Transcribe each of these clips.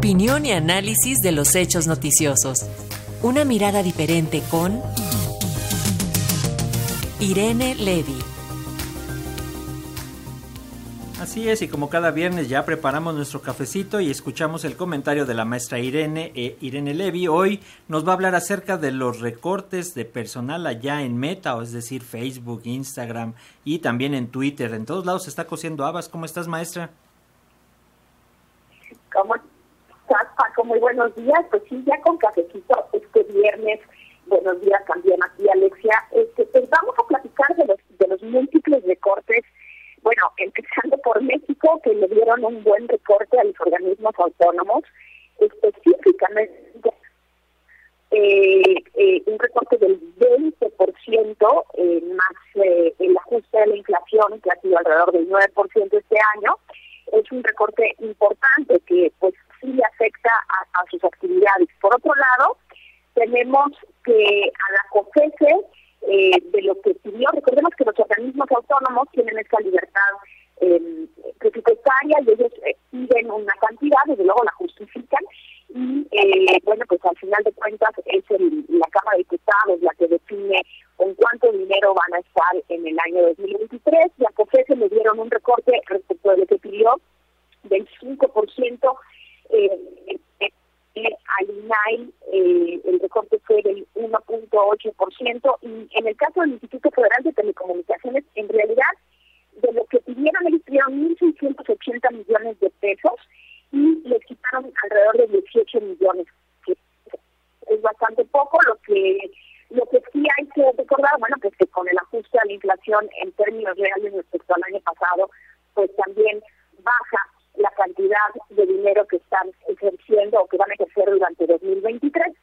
Opinión y análisis de los hechos noticiosos. Una mirada diferente con Irene Levy. Así es, y como cada viernes ya preparamos nuestro cafecito y escuchamos el comentario de la maestra Irene, eh, Irene Levy. Hoy nos va a hablar acerca de los recortes de personal allá en Meta, o es decir, Facebook, Instagram y también en Twitter. En todos lados se está cosiendo habas. ¿Cómo estás, maestra? ¿Cómo estás, Muy buenos días. Pues sí, ya con cafecito este viernes. Buenos días también aquí, Alexia. Este, pues vamos a platicar de los, de los múltiples recortes bueno, empezando por México, que le dieron un buen recorte a los organismos autónomos, específicamente eh, eh, un recorte del 20%, eh, más el ajuste de la inflación, que ha sido alrededor del 9% este año, es un recorte importante que pues sí le afecta a, sus actividades. Por otro lado, tenemos que a la COFESE eh, de lo que pidió. Recordemos que los organismos autónomos tienen esta libertad eh, presupuestaria y ellos eh, piden una cantidad, desde luego la justifican y eh, bueno, pues al final de cuentas es el, la Cámara de Diputados la que define con cuánto dinero van a estar en el año 2023 y a COFESE le dieron un recorte respecto de lo que pidió del 5% eh, al INAI eh, el recorte fue del 1.8% y en el caso del Instituto Federal de Telecomunicaciones, en realidad, de lo que pidieron, ellos pidieron 1.680 millones de pesos y les quitaron alrededor de 18 millones, que es bastante poco, lo que lo que sí hay que recordar, bueno, pues que con el ajuste a la inflación en términos reales respecto al año pasado, pues también baja la cantidad de dinero que están ejerciendo o que van a ejercer durante 2023.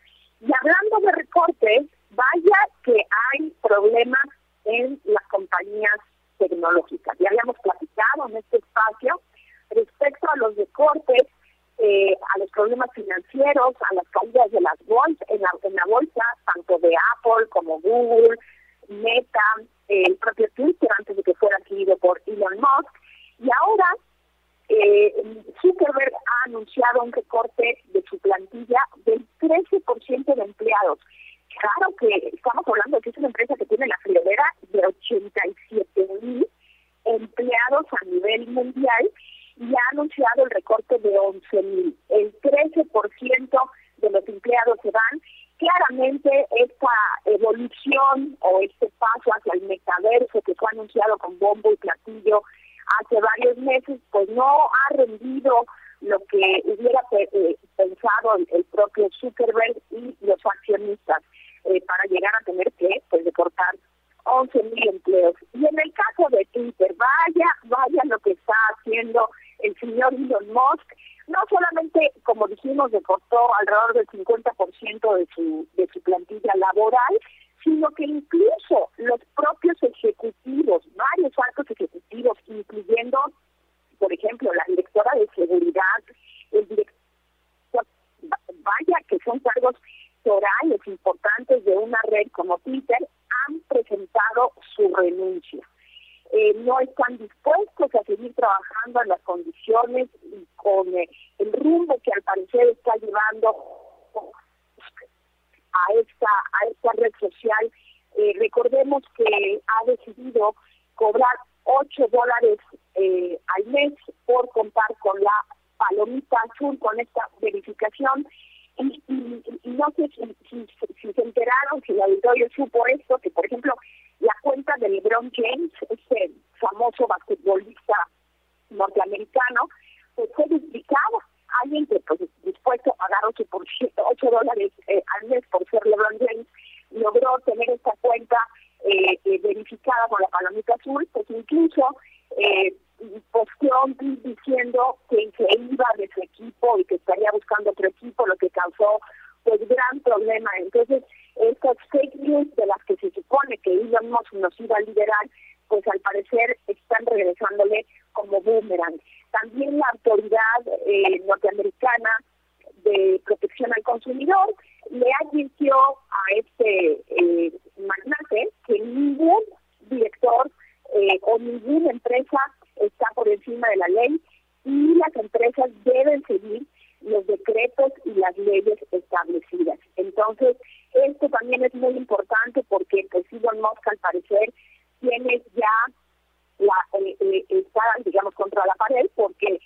Y hablando de recortes, vaya que hay problemas en las compañías tecnológicas. Ya habíamos platicado en este espacio respecto a los recortes, eh, a los problemas financieros, a las caídas de las bolsas, en la, en la bolsa, tanto de Apple como Google, Meta, el propio Twitter antes de que fuera adquirido por Elon Musk. Eh, Zuckerberg ha anunciado un recorte de su plantilla del 13% de empleados. Claro que estamos hablando de que es una empresa que tiene la friolera de 87 mil empleados a nivel mundial y ha anunciado el recorte de 11 mil. El 13% de los empleados se van. Claramente esta evolución o este paso hacia el metaverso que fue anunciado con bombo y platillo varios meses, pues no ha rendido lo que hubiera eh, pensado el, propio Zuckerberg y los accionistas eh, para llegar a tener que pues recortar 11 mil empleos. Y en el caso de Twitter, vaya, vaya lo que está haciendo el señor Elon Musk. No solamente, como dijimos, recortó alrededor del 50% de su, de su plantilla laboral, sino que incluso los propios ejecutivos, varios altos ejecutivos, incluyendo, por ejemplo, la directora de seguridad, el director, vaya que son cargos horarios importantes de una red como Twitter, han presentado renuncia. Eh, no están dispuestos a seguir trabajando en las condiciones y con eh, el rumbo que al parecer está llevando a esta, a esta red social. Eh, recordemos que ha decidido cobrar 8 dólares al mes por contar con la palomita azul, con esta verificación. Y, no sé si, si, se enteraron, si el auditorio supo esto, que por ejemplo la cuenta de LeBron James, ese famoso basquetbolista norteamericano, pues fue duplicada alguien que pues dispuesto a pagar 8, por, 8 dólares eh, al mes por ser LeBron James logró tener esta cuenta eh, eh, verificada con la palomita azul, pues incluso eh, posteó diciendo que se iba de su equipo y que estaría buscando otro equipo, lo que causó pues gran problema. Entonces, estas fake news de las que se supone que Musk nos iba a liderar, pues al parecer están regresándole como boomerang. También la autoridad eh, norteamericana de protección al consumidor le advirtió a este eh, magnate que ningún director eh, o ninguna empresa está por encima de la ley y las empresas deben seguir los decretos y las leyes establecidas. Entonces, esto también es muy importante Elon Musk al parecer tiene ya la eh, eh, digamos contra la pared porque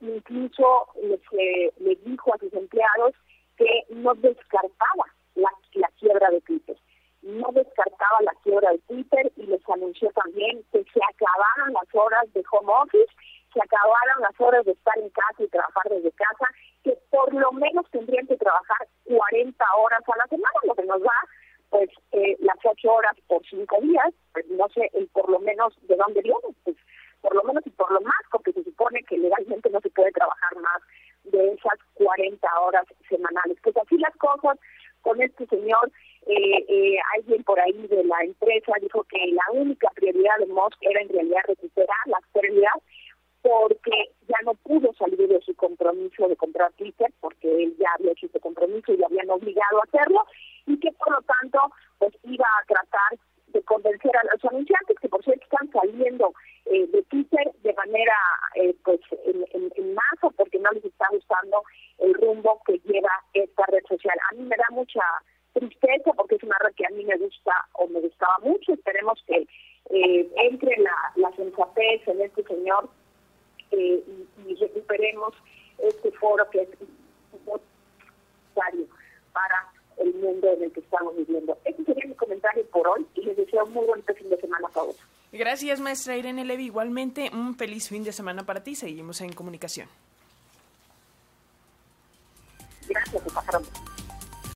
incluso le, le dijo a sus empleados que no descartaba la, la quiebra de Twitter. No descartaba la quiebra de Twitter y les anunció también que se acabaron las horas de home office, se acabaron las horas de estar en casa y trabajar desde casa, que por lo menos tendrían que trabajar 40 horas a la semana, lo que nos da eh, las 8 horas por 5 días, pues no sé por lo menos de dónde viene, pues por lo menos y por lo más, porque se supone que legalmente no se puede trabajar más de esas 40 horas semanales. Pues así las cosas con este señor eh, eh, alguien por ahí de la empresa dijo que la única prioridad de Musk era en realidad recuperar las pérdidas porque ya no pudo salir de su compromiso de comprar Twitter porque él ya había hecho ese compromiso y le habían obligado a hacerlo y que por lo tanto pues iba a tratar de convencer a los anunciantes que por cierto están saliendo eh, de Twitter de manera eh, pues en, en, masa porque no les está gustando el rumbo que lleva esta red social. A mí me da mucha tristeza porque es una red que a mí me gusta o me gustaba mucho. Esperemos que eh, entre la, la sensatez en este señor eh, y, recuperemos este foro que es necesario para el mundo en el que estamos viviendo. Ese sería mi comentario por hoy y les deseo un muy bonito fin de semana a todos. Gracias, maestra Irene Levy. Igualmente, un feliz fin de semana para ti. Seguimos en comunicación. Gracias, pasaron.